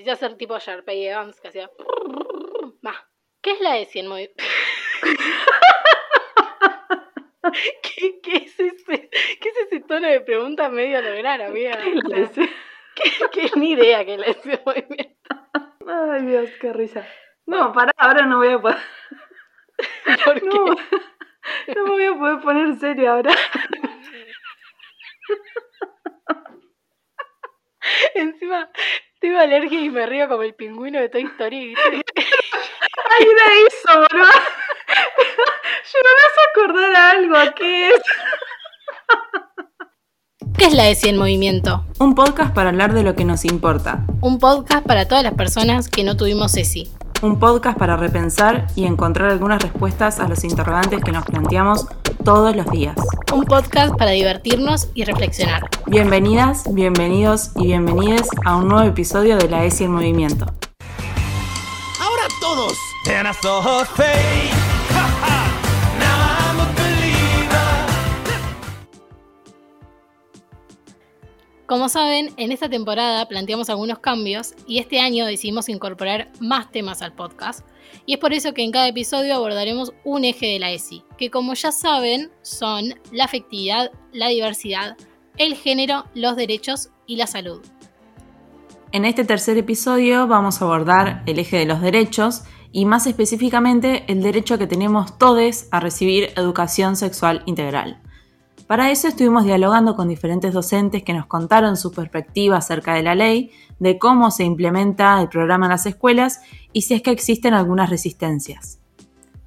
Decía hacer tipo Sharpay Evans que hacía. Va. ¿Qué es la ESI en movimiento? ¿Qué, qué, es ese, ¿Qué es ese tono de pregunta medio a lograr, amiga? ¿Qué es? ¿Qué, qué ni idea que es la ESI en movimiento? Ay, Dios, qué risa. No, pará, ahora no voy a poder. ¿Por qué? No, no me voy a poder poner serio ahora. Encima, tengo alergia y me río como el pingüino de Toy Story. Ay, era eso, bro. Yo no me acordar a algo. ¿Qué es? ¿Qué es la ESI en movimiento? Un podcast para hablar de lo que nos importa. Un podcast para todas las personas que no tuvimos ESI. Un podcast para repensar y encontrar algunas respuestas a los interrogantes que nos planteamos todos los días. Un podcast para divertirnos y reflexionar. Bienvenidas, bienvenidos y bienvenides a un nuevo episodio de la ESI en Movimiento. Ahora todos. Como saben, en esta temporada planteamos algunos cambios y este año decidimos incorporar más temas al podcast. Y es por eso que en cada episodio abordaremos un eje de la ESI, que como ya saben son la afectividad, la diversidad, el género, los derechos y la salud. En este tercer episodio vamos a abordar el eje de los derechos y más específicamente el derecho que tenemos todos a recibir educación sexual integral. Para eso estuvimos dialogando con diferentes docentes que nos contaron su perspectiva acerca de la ley, de cómo se implementa el programa en las escuelas y si es que existen algunas resistencias.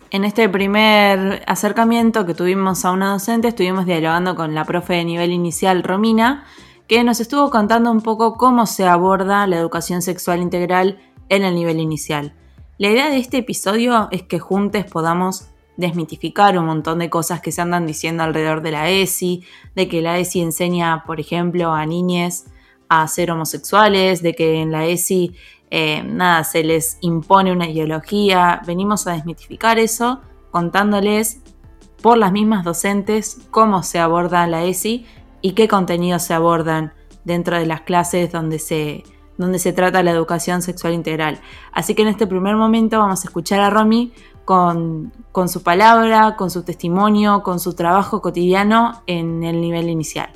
En este primer acercamiento que tuvimos a una docente estuvimos dialogando con la profe de nivel inicial Romina, que nos estuvo contando un poco cómo se aborda la educación sexual integral en el nivel inicial. La idea de este episodio es que juntos podamos desmitificar un montón de cosas que se andan diciendo alrededor de la ESI, de que la ESI enseña, por ejemplo, a niñes a ser homosexuales, de que en la ESI eh, nada, se les impone una ideología. Venimos a desmitificar eso contándoles por las mismas docentes cómo se aborda la ESI y qué contenidos se abordan dentro de las clases donde se, donde se trata la educación sexual integral. Así que en este primer momento vamos a escuchar a Romy con, su palabra, con su testimonio, con su trabajo cotidiano en el nivel inicial.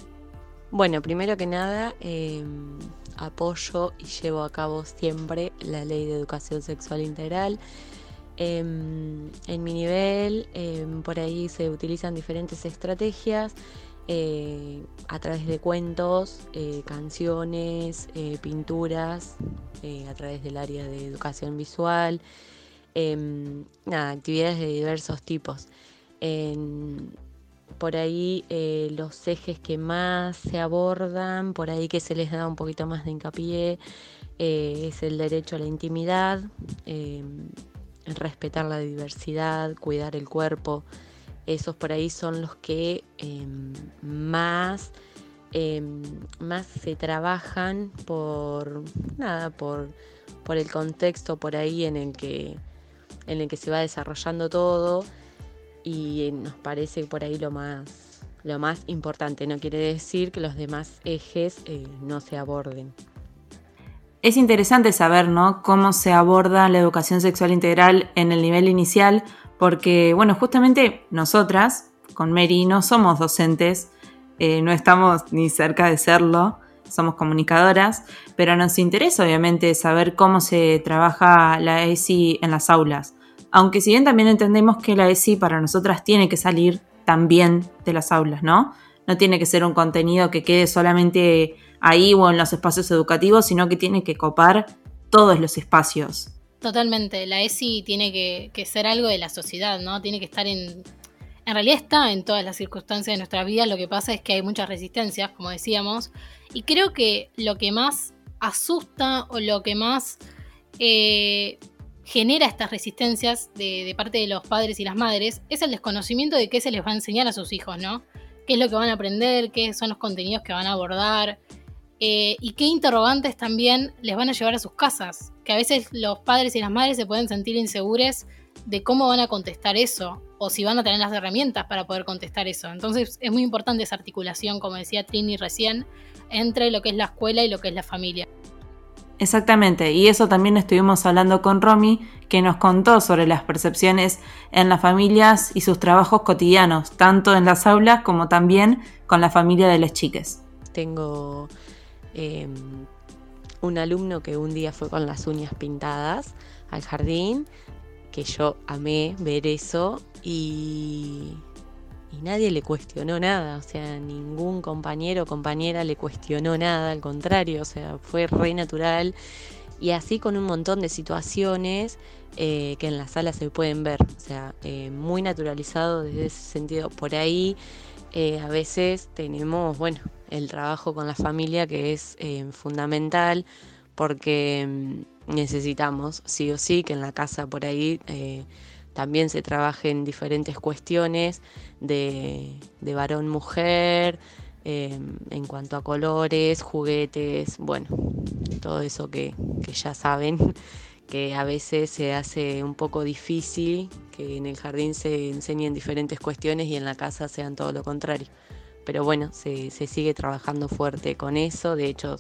Bueno, primero que nada, eh, apoyo y llevo a cabo siempre la ley de educación sexual integral. Eh, en mi nivel, eh, por ahí se utilizan diferentes estrategias eh, a través de cuentos, eh, canciones, eh, pinturas, a través del área de educación visual, em, nada, actividades de diversos tipos. Por ahí eh, los ejes que más se abordan, por ahí que se les da un poquito más de hincapié, eh, es el derecho a la intimidad, em, respetar la diversidad, cuidar el cuerpo. Esos por ahí son los que em, más, más se trabajan por nada, por, por el contexto por ahí en el que, en el que se va desarrollando todo y nos parece por ahí lo más, lo más importante. No quiere decir que los demás ejes eh, no se aborden. Es interesante saber, ¿no? Cómo se aborda la educación sexual integral en el nivel inicial, porque, bueno, justamente nosotras, con Mary, no somos docentes, eh, no estamos ni cerca de serlo, somos comunicadoras, pero nos interesa obviamente saber cómo se trabaja la ESI en las aulas. Aunque si bien también entendemos que la ESI para nosotras tiene que salir también de las aulas, ¿no? No tiene que ser un contenido que quede solamente ahí o en los espacios educativos, sino que tiene que copar todos los espacios. Totalmente, la ESI tiene que, ser algo de la sociedad, ¿no? Tiene que estar en... En realidad está en todas las circunstancias de nuestra vida, lo que pasa es que hay muchas resistencias, como decíamos, y creo que lo que más asusta o lo que más eh, genera estas resistencias de, parte de los padres y las madres es el desconocimiento de qué se les va a enseñar a sus hijos, ¿no? ¿Qué es lo que van a aprender? ¿Qué son los contenidos que van a abordar? Eh, y qué interrogantes también les van a llevar a sus casas. Que a veces los padres y las madres se pueden sentir inseguros de cómo van a contestar eso o si van a tener las herramientas para poder contestar eso. Entonces es muy importante esa articulación, como decía Trini recién, entre lo que es la escuela y lo que es la familia. Exactamente, y eso también estuvimos hablando con Romy, que nos contó sobre las percepciones en las familias y sus trabajos cotidianos, tanto en las aulas como también con la familia de las chiques. Tengo eh, un alumno que un día fue con las uñas pintadas al jardín, que yo amé ver eso y, y nadie le cuestionó nada, o sea, ningún compañero o compañera le cuestionó nada, al contrario, o sea, fue re natural y así con un montón de situaciones eh, que en la sala se pueden ver, o sea, eh, muy naturalizado desde ese sentido. Por ahí eh, a veces tenemos, bueno, el trabajo con la familia que es fundamental porque mm, necesitamos sí o sí que en la casa por ahí también se trabaje en diferentes cuestiones de, de varón-mujer, en cuanto a colores, juguetes, bueno, todo eso que, que ya saben, que a veces se hace un poco difícil que en el jardín se enseñen diferentes cuestiones y en la casa sean todo lo contrario. Pero bueno, se, se sigue trabajando fuerte con eso. De hecho,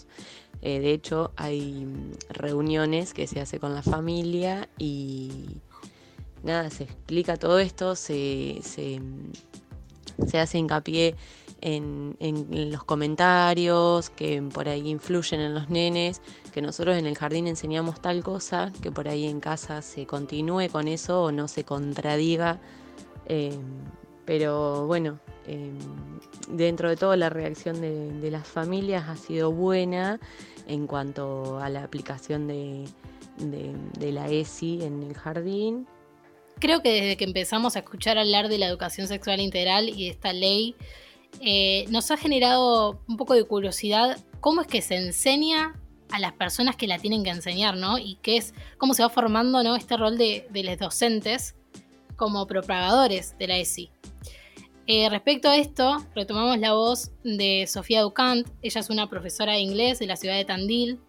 eh, de hecho, hay reuniones que se hace con la familia y nada, se explica todo esto, se, se, se hace hincapié en, los comentarios que por ahí influyen en los nenes, que nosotros en el jardín enseñamos tal cosa, que por ahí en casa se continúe con eso o no se contradiga. Eh, pero bueno, eh, dentro de todo la reacción de, las familias ha sido buena en cuanto a la aplicación de, de la ESI en el jardín. Creo que desde que empezamos a escuchar hablar de la educación sexual integral y de esta ley, eh, nos ha generado un poco de curiosidad cómo es que se enseña a las personas que la tienen que enseñar, ¿no? Y qué es, cómo se va formando ¿no? este rol de, los docentes como propagadores de la ESI. Eh, respecto a esto, retomamos la voz de Sofía Ducant, ella es una profesora de inglés de la ciudad de Tandil,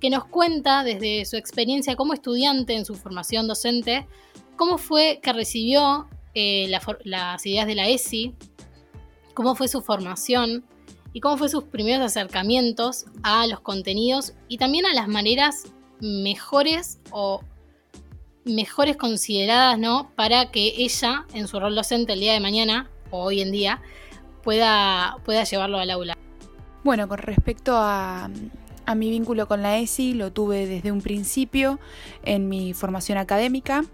que nos cuenta desde su experiencia como estudiante en su formación docente, cómo fue que recibió eh, las ideas de la ESI cómo fue su formación y cómo fue sus primeros acercamientos a los contenidos y también a las maneras mejores o mejores consideradas, ¿no? Para que ella, en su rol docente el día de mañana, o hoy en día, pueda, pueda llevarlo al aula. Bueno, con respecto a, mi vínculo con la ESI, lo tuve desde un principio en mi formación académica.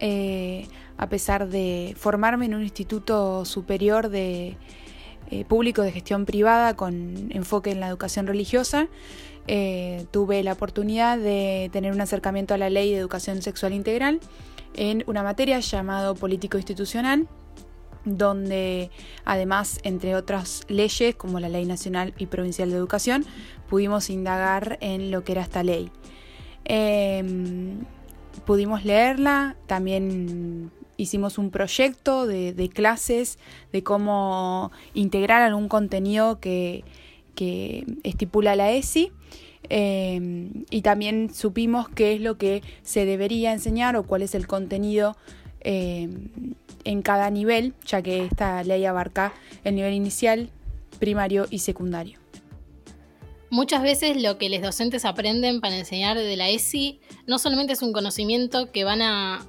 Eh, a pesar de formarme en un instituto superior de eh, público de gestión privada con enfoque en la educación religiosa, eh, tuve la oportunidad de tener un acercamiento a la ley de educación sexual integral en una materia llamado político institucional donde además, entre otras leyes como la Ley Nacional y Provincial de Educación, pudimos indagar en lo que era esta ley. Em, pudimos leerla, también hicimos un proyecto de, clases de cómo integrar algún contenido que, estipula la ESI. Eh, y también supimos qué es lo que se debería enseñar o cuál es el contenido eh, en cada nivel, ya que esta ley abarca el nivel inicial, primario y secundario. Muchas veces lo que los docentes aprenden para enseñar de la ESI no solamente es un conocimiento que van a,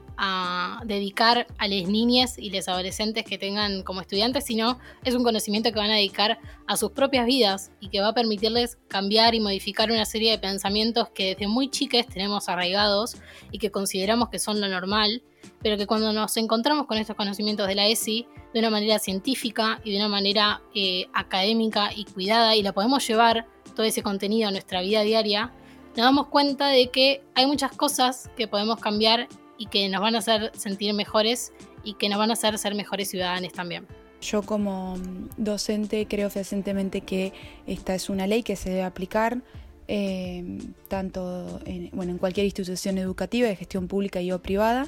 dedicar a las niñas y los adolescentes que tengan como estudiantes, sino es un conocimiento que van a dedicar a sus propias vidas y que va a permitirles cambiar y modificar una serie de pensamientos que desde muy chicas tenemos arraigados y que consideramos que son lo normal, pero que cuando nos encontramos con estos conocimientos de la ESI de una manera científica y de una manera eh, académica y cuidada y la podemos llevar todo ese contenido a nuestra vida diaria, nos damos cuenta de que hay muchas cosas que podemos cambiar y que nos van a hacer sentir mejores y que nos van a hacer ser mejores ciudadanos también. Yo como docente creo fehacientemente que esta es una ley que se debe aplicar eh, tanto en, bueno, en cualquier institución educativa de gestión pública y o privada.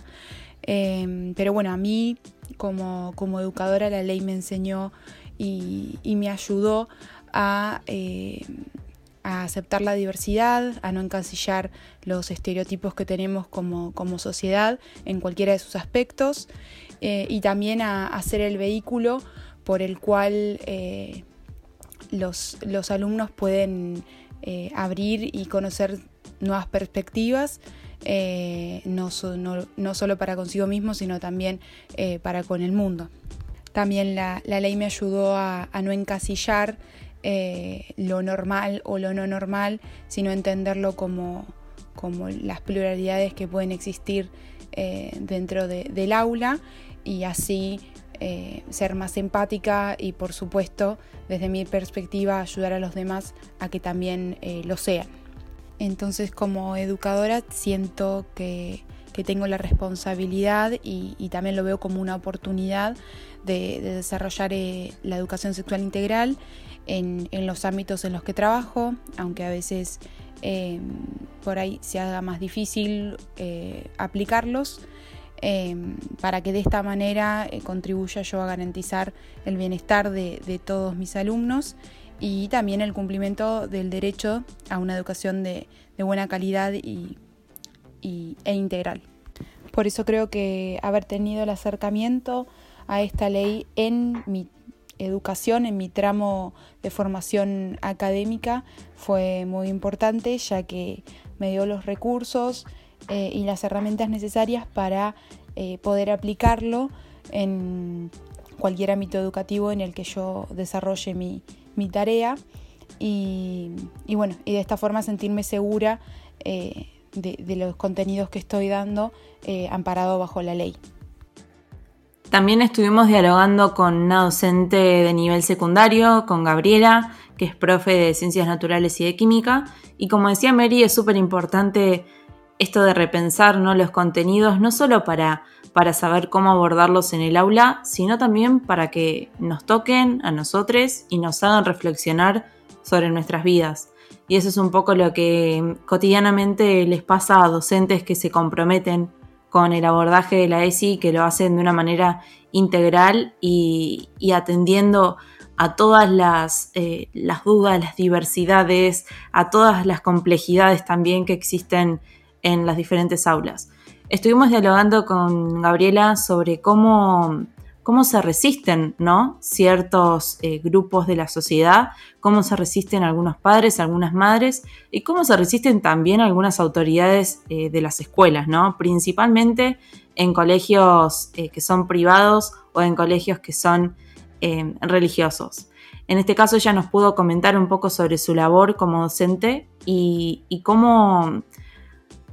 Eh, pero bueno, a mí como, como, educadora la ley me enseñó y, y me ayudó a eh, a aceptar la diversidad, a no encasillar los estereotipos que tenemos como, sociedad en cualquiera de sus aspectos eh, y también a, ser el vehículo por el cual eh, los, alumnos pueden abrir y conocer nuevas perspectivas, no, no, solo para consigo mismo, sino también para con el mundo. También la, ley me ayudó a, no encasillar lo normal o lo no normal, sino entenderlo como, como las pluralidades que pueden existir dentro del aula y así eh, ser más empática y por supuesto desde mi perspectiva ayudar a los demás a que también eh, lo sean. Entonces como educadora siento que, tengo la responsabilidad y, también lo veo como una oportunidad de, desarrollar eh, la educación sexual integral en, los ámbitos en los que trabajo, aunque a veces por ahí se haga más difícil aplicarlos. Em, para que de esta manera eh, contribuya yo a garantizar el bienestar de, todos mis alumnos y también el cumplimiento del derecho a una educación de, buena calidad y, e integral. Por eso creo que haber tenido el acercamiento a esta ley en mi educación, en mi tramo de formación académica, fue muy importante ya que me dio los recursos, eh, y las herramientas necesarias para eh, poder aplicarlo en cualquier ámbito educativo en el que yo desarrolle mi, tarea y, bueno, y de esta forma sentirme segura eh, de, los contenidos que estoy dando amparado bajo la ley. También estuvimos dialogando con una docente de nivel secundario, con Gabriela, que es profe de Ciencias Naturales y de Química. Y como decía Mary, es súper importante esto de repensar ¿no? los contenidos, no solo para, para saber cómo abordarlos en el aula, sino también para que nos toquen a nosotros y nos hagan reflexionar sobre nuestras vidas. Y eso es un poco lo que cotidianamente les pasa a docentes que se comprometen con el abordaje de la ESI, que lo hacen de una manera integral y, atendiendo a todas las, eh, las dudas, las diversidades, a todas las complejidades también que existen en las diferentes aulas. Estuvimos dialogando con Gabriela sobre cómo, cómo se resisten ¿no? ciertos eh, grupos de la sociedad, cómo se resisten algunos padres, algunas madres y cómo se resisten también algunas autoridades eh, de las escuelas, ¿no? principalmente en colegios eh, que son privados o en colegios que son religiosos. En este caso ella nos pudo comentar un poco sobre su labor como docente y, y cómo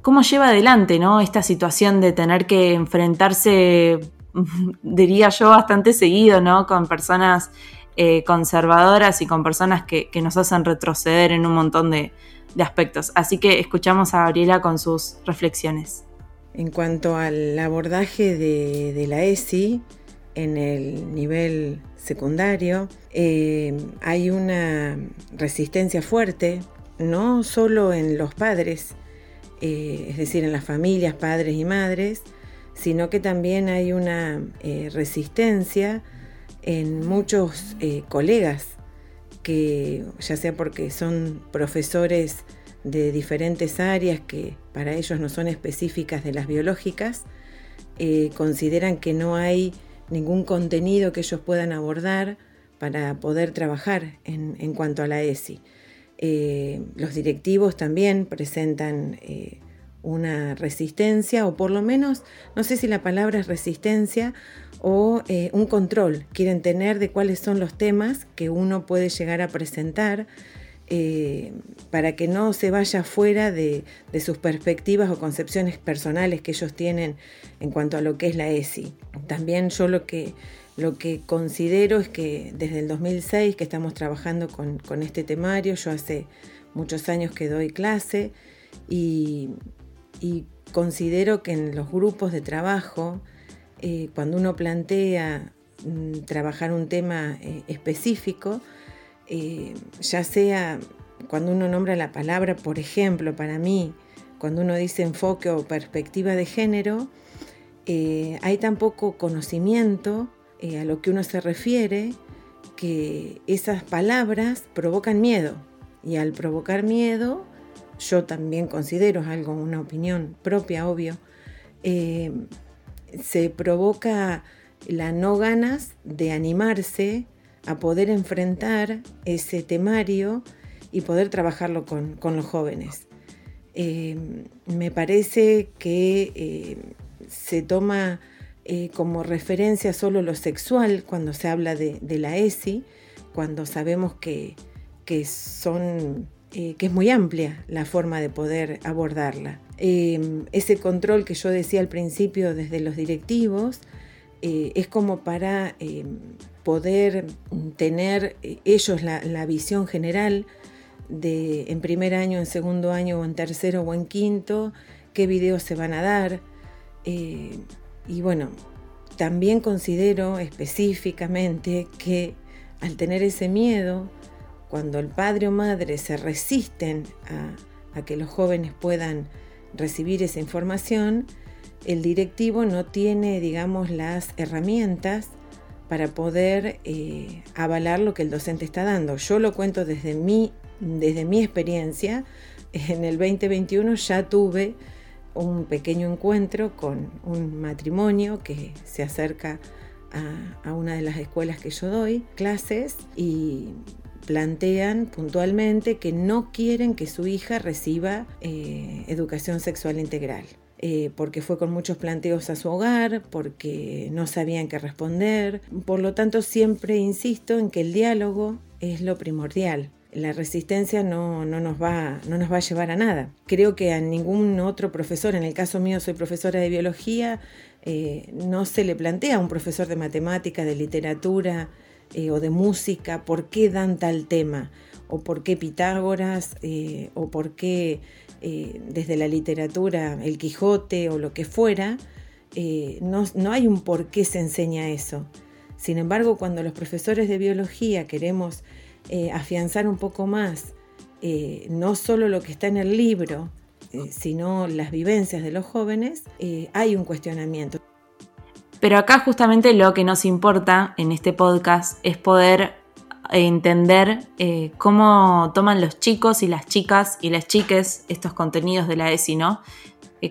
cómo lleva adelante ¿no? esta situación de tener que enfrentarse, diría yo, bastante seguido, ¿no? Con personas eh, conservadoras y con personas que, nos hacen retroceder en un montón de, aspectos. Así que escuchamos a Gabriela con sus reflexiones. En cuanto al abordaje de, la ESI en el nivel secundario, eh, hay una resistencia fuerte, no solo en los padres, eh, es decir, en las familias, padres y madres, sino que también hay una eh, resistencia en muchos eh, colegas, que ya sea porque son profesores de diferentes áreas que para ellos no son específicas de las biológicas, consideran que no hay ningún contenido que ellos puedan abordar para poder trabajar en cuanto a la ESI. Eh, los directivos también presentan eh, una resistencia, o por lo menos, no sé si la palabra es resistencia o eh, un control. Quieren tener de cuáles son los temas que uno puede llegar a presentar para que no se vaya fuera de, sus perspectivas o concepciones personales que ellos tienen en cuanto a lo que es la ESI. También yo lo que lo que considero es que desde el 2006 que estamos trabajando con, este temario, yo hace muchos años que doy clase y, considero que en los grupos de trabajo, eh, cuando uno plantea mm, trabajar un tema eh, específico, eh, ya sea cuando uno nombra la palabra, por ejemplo, para mí, cuando uno dice enfoque o perspectiva de género, hay tan poco conocimiento a lo que uno se refiere, que esas palabras provocan miedo. Y al provocar miedo, yo también considero, es algo, una opinión propia, obvio, eh, se provoca la no ganas de animarse a poder enfrentar ese temario y poder trabajarlo con, los jóvenes. eh, me parece que eh, se toma como referencia solo lo sexual cuando se habla de, la ESI, cuando sabemos que, son, que es muy amplia la forma de poder abordarla. ese control que yo decía al principio desde los directivos es como para poder tener ellos la visión general de en primer año, en segundo año o en tercero o en quinto, qué videos se van a dar. Eh, y bueno, también considero específicamente que al tener ese miedo, cuando el padre o madre se resisten a, que los jóvenes puedan recibir esa información, el directivo no tiene, digamos, las herramientas para poder eh, avalar lo que el docente está dando. Yo lo cuento desde mi desde mi experiencia, en el 2021 ya tuve un pequeño encuentro con un matrimonio que se acerca a, una de las escuelas que yo doy clases y plantean puntualmente que no quieren que su hija reciba eh, educación sexual integral. Eh, porque fue con muchos planteos a su hogar, porque no sabían qué responder. Por lo tanto, siempre insisto en que el diálogo es lo primordial la resistencia no, nos va, no nos va a llevar a nada. Creo que a ningún otro profesor, en el caso mío soy profesora de biología, eh, no se le plantea a un profesor de matemática, de literatura eh, o de música por qué dan tal tema, o por qué Pitágoras, eh, o por qué desde la literatura el Quijote o lo que fuera, no, no hay un por qué se enseña eso. Sin embargo, cuando los profesores de biología queremos eh, afianzar un poco más eh, no solo lo que está en el libro, eh, sino las vivencias de los jóvenes, hay un cuestionamiento. Pero acá justamente lo que nos importa en este podcast es poder entender cómo toman los chicos y las chicas y las chiques estos contenidos de la ESI, ¿no?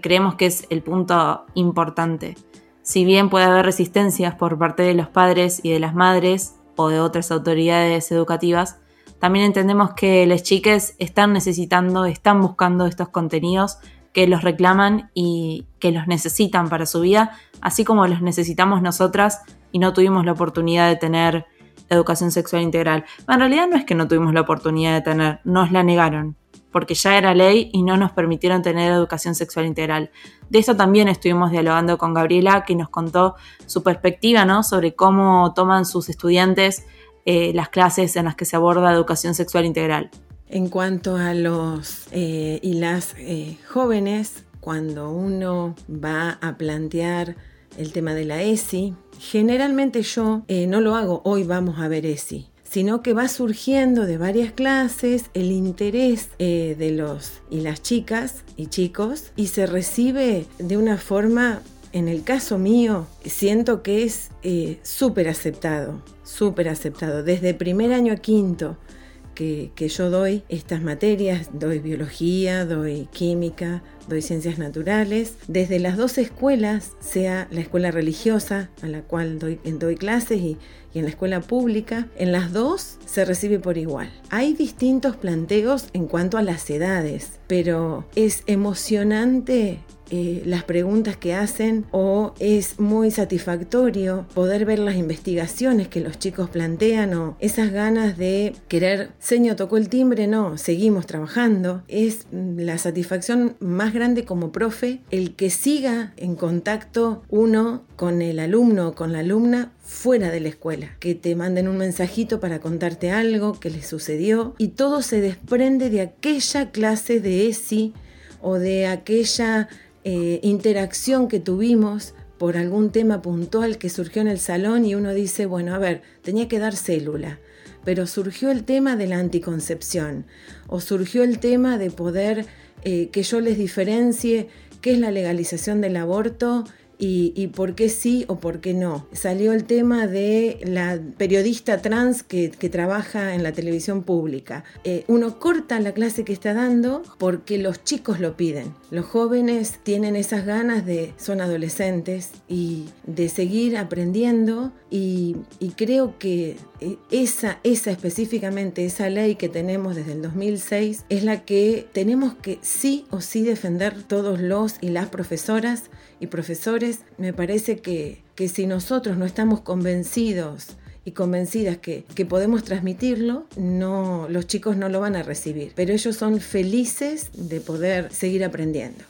creemos que es el punto importante. Si bien puede haber resistencias por parte de los padres y de las madres, o de otras autoridades educativas, también entendemos que las chiques están necesitando, están buscando estos contenidos que los reclaman y que los necesitan para su vida, así como los necesitamos nosotras y no tuvimos la oportunidad de tener educación sexual integral. En realidad no es que no tuvimos la oportunidad de tener, nos la negaron, porque ya era ley y no nos permitieron tener educación sexual integral. De esto también estuvimos dialogando con Gabriela, que nos contó su perspectiva ¿no? sobre cómo toman sus estudiantes eh, las clases en las que se aborda educación sexual integral. En cuanto a los eh, y las eh, jóvenes, cuando uno va a plantear el tema de la ESI, generalmente yo no lo hago, hoy vamos a ver ESI sino que va surgiendo de varias clases el interés eh, de los y las chicas y chicos y se recibe de una forma, en el caso mío, siento que es eh, súper aceptado, súper aceptado, desde primer año a quinto. Que, yo doy estas materias, doy biología, doy química, doy ciencias naturales, desde las dos escuelas, sea la escuela religiosa a la cual doy, doy clases y en la escuela pública, en las dos se recibe por igual. Hay distintos planteos en cuanto a las edades, pero es emocionante eh, las preguntas que hacen o es muy satisfactorio poder ver las investigaciones que los chicos plantean o esas ganas de querer, señor, tocó el timbre, no, seguimos trabajando. Es la satisfacción más grande como profe el que siga en contacto uno con el alumno o con la alumna fuera de la escuela, que te manden un mensajito para contarte algo que les sucedió y todo se desprende de aquella clase de ESI o de aquella eh, interacción que tuvimos por algún tema puntual que surgió en el salón y uno dice, bueno, a ver, tenía que dar célula, pero surgió el tema de la anticoncepción o surgió el tema de poder eh, que yo les diferencie qué es la legalización del aborto y, por qué sí o por qué no. Salió el tema de la periodista trans que, trabaja en la televisión pública. Eh, uno corta la clase que está dando porque los chicos lo piden. Los jóvenes tienen esas ganas de, son adolescentes y de seguir aprendiendo y, creo que esa, esa específicamente, esa ley que tenemos desde el 2006 es la que tenemos que sí o sí defender todos los y las profesoras y profesores, me parece que, que si nosotros no estamos convencidos y convencidas que, que, podemos transmitirlo, no, los chicos no lo van a recibir, pero ellos son felices de poder seguir aprendiendo.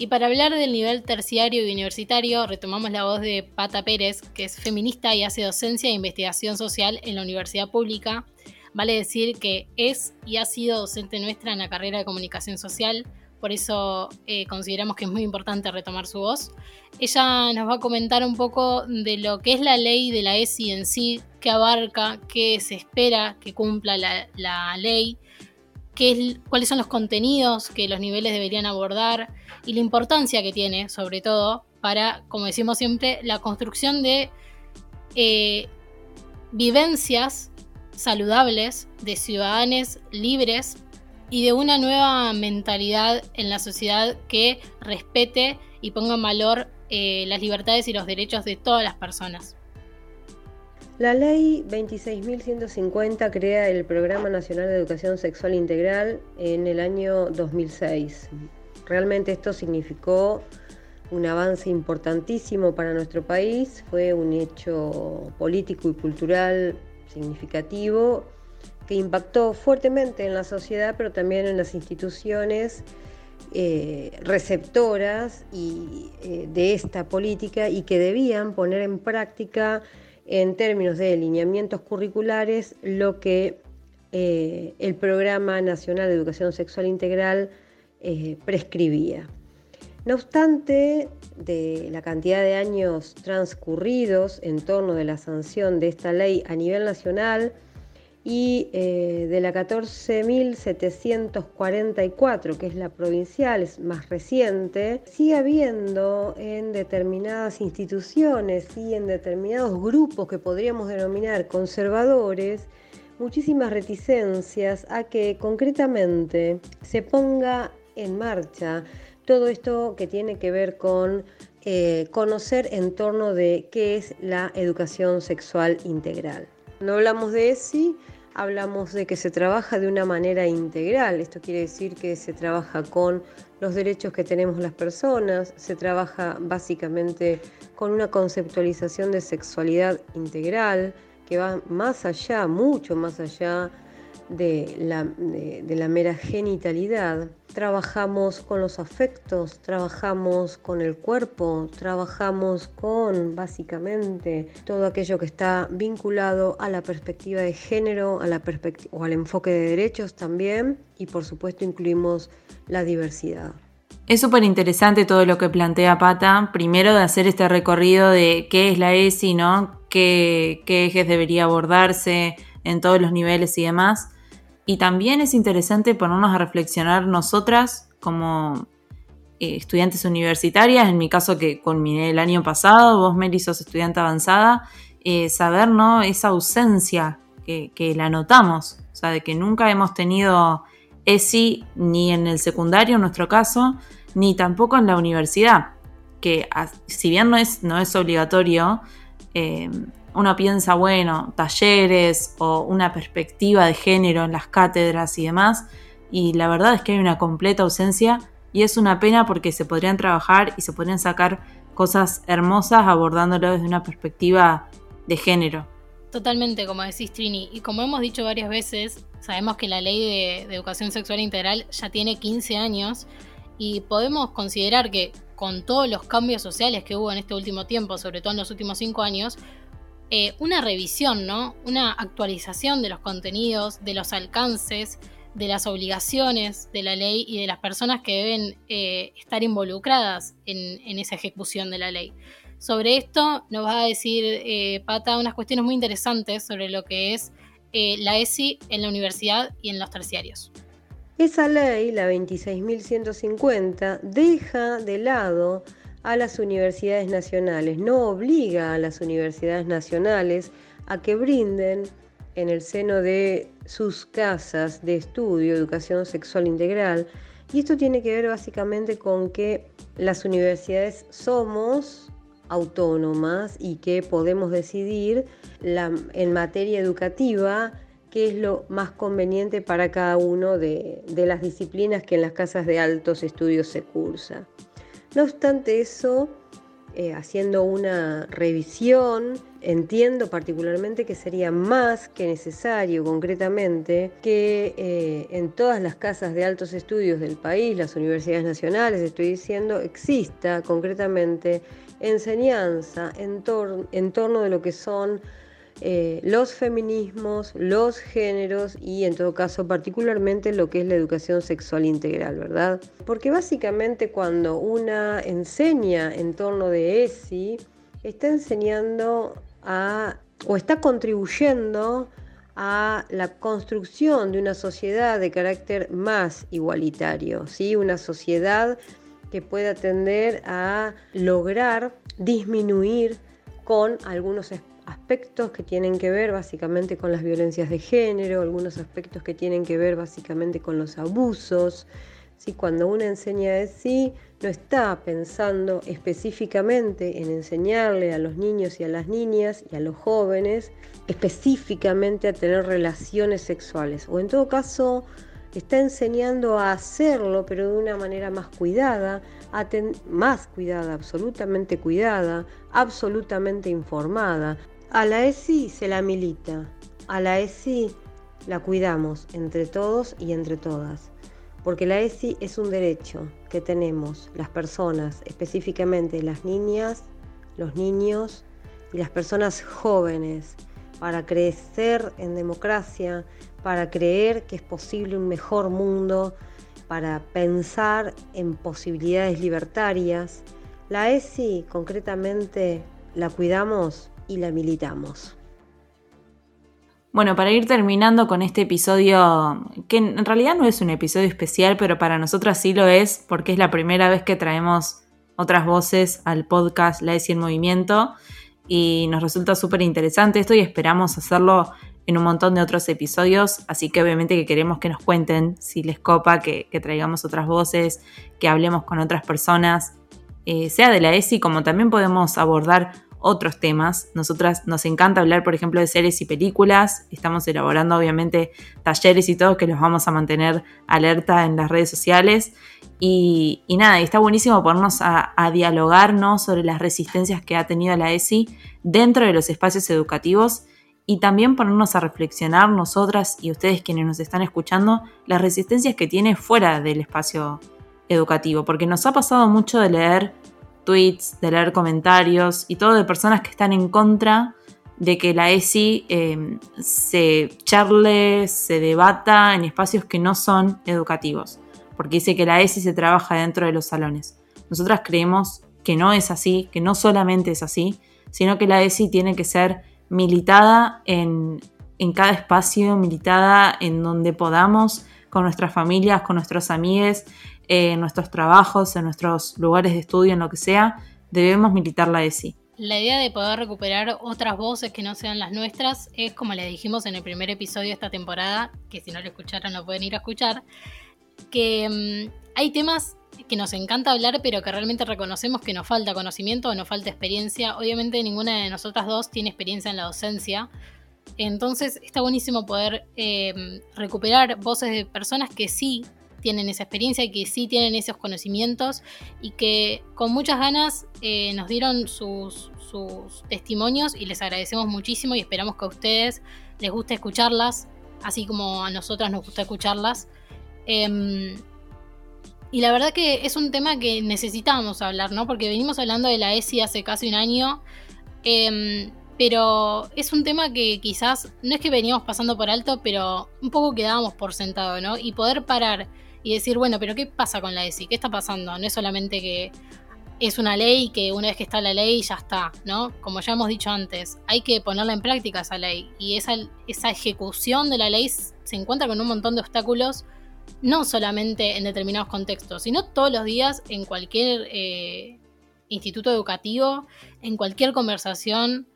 Y para hablar del nivel terciario y universitario, retomamos la voz de Pata Pérez, que es feminista y hace docencia e investigación social en la Universidad Pública. Vale decir que es y ha sido docente nuestra en la carrera de comunicación social, por eso eh, consideramos que es muy importante retomar su voz. Ella nos va a comentar un poco de lo que es la ley de la ESI en sí, qué abarca, qué se espera que cumpla la, ley, qué es, cuáles son los contenidos que los niveles deberían abordar y la importancia que tiene, sobre todo, para, como decimos siempre, la construcción de eh, vivencias saludables de ciudadanos libres y de una nueva mentalidad en la sociedad que respete y ponga en valor eh, las libertades y los derechos de todas las personas. La ley 26.150 crea el Programa Nacional de Educación Sexual Integral en el año 2006. Realmente esto significó un avance importantísimo para nuestro país, fue un hecho político y cultural significativo que impactó fuertemente en la sociedad, pero también en las instituciones eh, receptoras y, eh, de esta política y que debían poner en práctica en términos de lineamientos curriculares lo que eh, el Programa Nacional de Educación Sexual Integral prescribía. No obstante, de la cantidad de años transcurridos en torno de la sanción de esta ley a nivel nacional, y eh, de la 14.744, que es la provincial, es más reciente, sigue habiendo en determinadas instituciones y en determinados grupos que podríamos denominar conservadores, muchísimas reticencias a que concretamente se ponga en marcha todo esto que tiene que ver con eh, conocer en torno de qué es la educación sexual integral. No hablamos de ESI, hablamos de que se trabaja de una manera integral. Esto quiere decir que se trabaja con los derechos que tenemos las personas, se trabaja básicamente con una conceptualización de sexualidad integral que va más allá, mucho más allá de la, de, la, mera genitalidad. Trabajamos con los afectos, trabajamos con el cuerpo, trabajamos con básicamente todo aquello que está vinculado a la perspectiva de género, a la o al enfoque de derechos también y por supuesto incluimos la diversidad. Es súper interesante todo lo que plantea Pata. Primero de hacer este recorrido de qué es la ESI, ¿no? qué ejes debería abordarse en todos los niveles y demás. Y también es interesante ponernos a reflexionar nosotras como eh, estudiantes universitarias, en mi caso que culminé el año pasado, vos Mary sos estudiante avanzada, eh, saber ¿no? esa ausencia que, la notamos, o sea, de que nunca hemos tenido ESI ni en el secundario en nuestro caso, ni tampoco en la universidad, que si bien no es, no es obligatorio, eh, uno piensa, bueno, talleres o una perspectiva de género en las cátedras y demás, y la verdad es que hay una completa ausencia y es una pena porque se podrían trabajar y se podrían sacar cosas hermosas abordándolo desde una perspectiva de género. Totalmente, como decís Trini, y como hemos dicho varias veces, sabemos que la ley de, de educación sexual integral ya tiene 15 años y podemos considerar que con todos los cambios sociales que hubo en este último tiempo, sobre todo en los últimos 5 años, eh, una revisión, ¿no? Una actualización de los contenidos, de los alcances, de las obligaciones de la ley y de las personas que deben eh, estar involucradas en, esa ejecución de la ley. Sobre esto nos va a decir eh, Pata unas cuestiones muy interesantes sobre lo que es la ESI en la universidad y en los terciarios. Esa ley, la 26.150, deja de lado a las universidades nacionales, no obliga a las universidades nacionales a que brinden en el seno de sus casas de estudio educación sexual integral. Y esto tiene que ver básicamente con que las universidades somos autónomas y que podemos decidir en materia educativa qué es lo más conveniente para cada uno de, las disciplinas que en las casas de altos estudios se cursa. No obstante eso, eh, haciendo una revisión, entiendo particularmente que sería más que necesario concretamente que eh, en todas las casas de altos estudios del país, las universidades nacionales, estoy diciendo, exista concretamente enseñanza en, en torno de lo que son eh, los feminismos, los géneros y en todo caso particularmente lo que es la educación sexual integral, ¿verdad? Porque básicamente cuando una enseña en torno de ESI, está enseñando a o está contribuyendo a la construcción de una sociedad de carácter más igualitario, ¿sí? una sociedad que pueda tender a lograr disminuir con algunos aspectos que tienen que ver básicamente con las violencias de género, algunos aspectos que tienen que ver básicamente con los abusos. ¿sí? Cuando uno enseña de sí, no está pensando específicamente en enseñarle a los niños y a las niñas y a los jóvenes específicamente a tener relaciones sexuales, o en todo caso está enseñando a hacerlo, pero de una manera más cuidada, más cuidada, absolutamente cuidada, absolutamente informada. A la ESI se la milita, a la ESI la cuidamos entre todos y entre todas, porque la ESI es un derecho que tenemos las personas, específicamente las niñas, los niños y las personas jóvenes, para crecer en democracia, para creer que es posible un mejor mundo, para pensar en posibilidades libertarias. La ESI concretamente la cuidamos y la militamos. Bueno, para ir terminando con este episodio, que en realidad no es un episodio especial, pero para nosotras sí lo es, porque es la primera vez que traemos otras voces al podcast La ESI en Movimiento y nos resulta súper interesante esto y esperamos hacerlo en un montón de otros episodios, así que obviamente que queremos que nos cuenten si les copa, que, traigamos otras voces, que hablemos con otras personas, eh, sea de la ESI como también podemos abordar otros temas. Nosotras nos encanta hablar, por ejemplo, de series y películas. Estamos elaborando, obviamente, talleres y todo que los vamos a mantener alerta en las redes sociales. Y, nada, está buenísimo ponernos a, a dialogarnos sobre las resistencias que ha tenido la ESI dentro de los espacios educativos y también ponernos a reflexionar nosotras y ustedes quienes nos están escuchando las resistencias que tiene fuera del espacio educativo, porque nos ha pasado mucho de leer tweets, de leer comentarios y todo de personas que están en contra de que la ESI em, se charle, se debata en espacios que no son educativos, porque dice que la ESI se trabaja dentro de los salones. Nosotras creemos que no es así, que no solamente es así, sino que la ESI tiene que ser militada en, en cada espacio, militada en donde podamos, con nuestras familias, con nuestros amigos, en nuestros trabajos, en nuestros lugares de estudio, en lo que sea, debemos militar la ESI. La idea de poder recuperar otras voces que no sean las nuestras es, como le dijimos en el primer episodio de esta temporada, que si no lo escucharon lo pueden ir a escuchar, que mm, hay temas que nos encanta hablar, pero que realmente reconocemos que nos falta conocimiento o nos falta experiencia. Obviamente ninguna de nosotras dos tiene experiencia en la docencia. Entonces está buenísimo poder eh, recuperar voces de personas que sí tienen esa experiencia y que sí tienen esos conocimientos y que con muchas ganas eh, nos dieron sus, testimonios y les agradecemos muchísimo y esperamos que a ustedes les guste escucharlas, así como a nosotras nos gusta escucharlas. Em, y la verdad que es un tema que necesitamos hablar, ¿no? Porque venimos hablando de la ESI hace casi un año. Em, pero es un tema que quizás no es que veníamos pasando por alto, pero un poco quedábamos por sentado, ¿no? Y poder parar y decir, bueno, pero ¿qué pasa con la ESI? ¿Qué está pasando? No es solamente que es una ley que una vez que está la ley ya está, ¿no? Como ya hemos dicho antes, hay que ponerla en práctica esa ley y esa, esa ejecución de la ley se encuentra con un montón de obstáculos, no solamente en determinados contextos, sino todos los días en cualquier... Eh, instituto educativo, en cualquier conversación.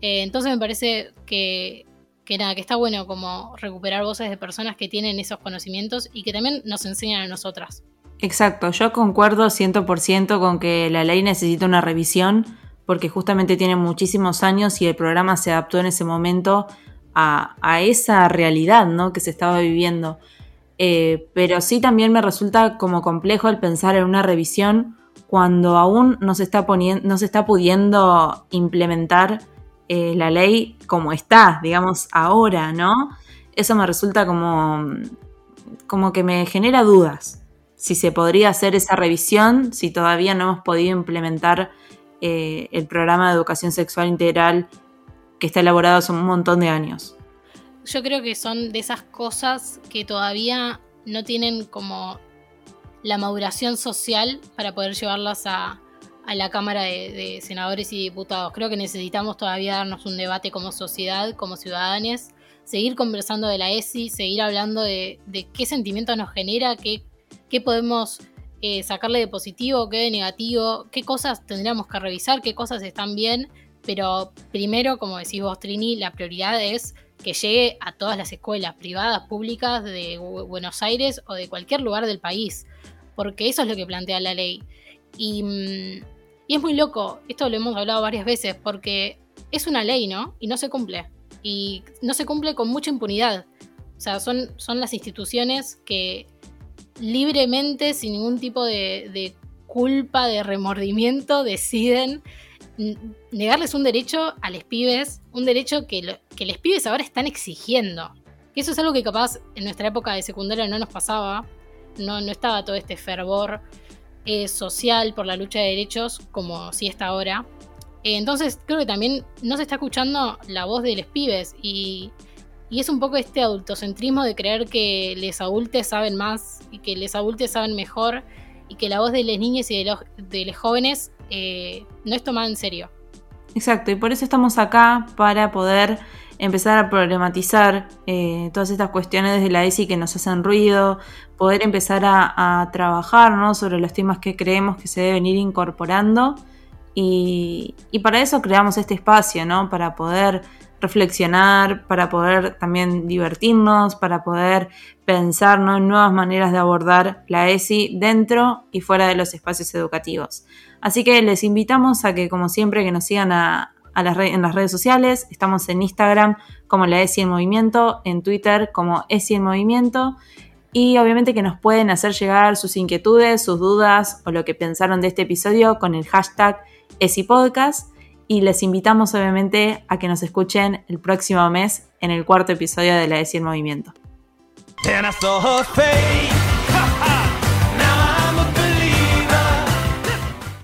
Eh, entonces me parece que, que nada, que está bueno como recuperar voces de personas que tienen esos conocimientos y que también nos enseñan a nosotras. Exacto, yo concuerdo 100% con que la ley necesita una revisión porque justamente tiene muchísimos años y el programa se adaptó en ese momento a, esa realidad ¿no? que se estaba viviendo. Eh, pero sí también me resulta como complejo el pensar en una revisión cuando aún no se está, no se está pudiendo implementar eh, la ley como está, digamos, ahora, ¿no? Eso me resulta como, como que me genera dudas. Si se podría hacer esa revisión, si todavía no hemos podido implementar eh, el programa de educación sexual integral que está elaborado hace un montón de años. Yo creo que son de esas cosas que todavía no tienen como la maduración social para poder llevarlas a, la Cámara de, Senadores y Diputados. Creo que necesitamos todavía darnos un debate como sociedad, como ciudadanos, seguir conversando de la ESI, seguir hablando de, qué sentimientos nos genera, qué, qué podemos eh, sacarle de positivo, qué de negativo, qué cosas tendríamos que revisar, qué cosas están bien, pero primero, como decís vos, Trini, la prioridad es que llegue a todas las escuelas privadas, públicas de Buenos Aires o de cualquier lugar del país, porque eso es lo que plantea la ley. Y, mm, y es muy loco, esto lo hemos hablado varias veces, porque es una ley, ¿no? Y no se cumple. Y no se cumple con mucha impunidad. O sea, son, son las instituciones que libremente, sin ningún tipo de, culpa, de remordimiento, deciden negarles un derecho a los pibes, un derecho que, que los pibes ahora están exigiendo. Que eso es algo que capaz en nuestra época de secundaria no nos pasaba, no, no estaba todo este fervor eh, social por la lucha de derechos como si está ahora. Eh, entonces creo que también no se está escuchando la voz de los pibes y y es un poco este adultocentrismo de creer que les adultos saben más y que les adultos saben mejor y que la voz de las niñas y de los, de los jóvenes eh, no es tomada en serio. Exacto, y por eso estamos acá para poder empezar a problematizar eh, todas estas cuestiones desde la ESI que nos hacen ruido, poder empezar a, trabajar ¿no? sobre los temas que creemos que se deben ir incorporando. Y, para eso creamos este espacio, ¿no? Para poder reflexionar, para poder también divertirnos, para poder pensar en nuevas maneras de abordar la ESI dentro y fuera de los espacios educativos. Así que les invitamos a que, como siempre, que nos sigan a, las en las redes sociales. Estamos en Instagram como la ESI en Movimiento, en Twitter como ESI en Movimiento. Y obviamente que nos pueden hacer llegar sus inquietudes, sus dudas o lo que pensaron de este episodio con el hashtag ESI Podcast y les invitamos obviamente a que nos escuchen el próximo mes en el cuarto episodio de La ESI en Movimiento.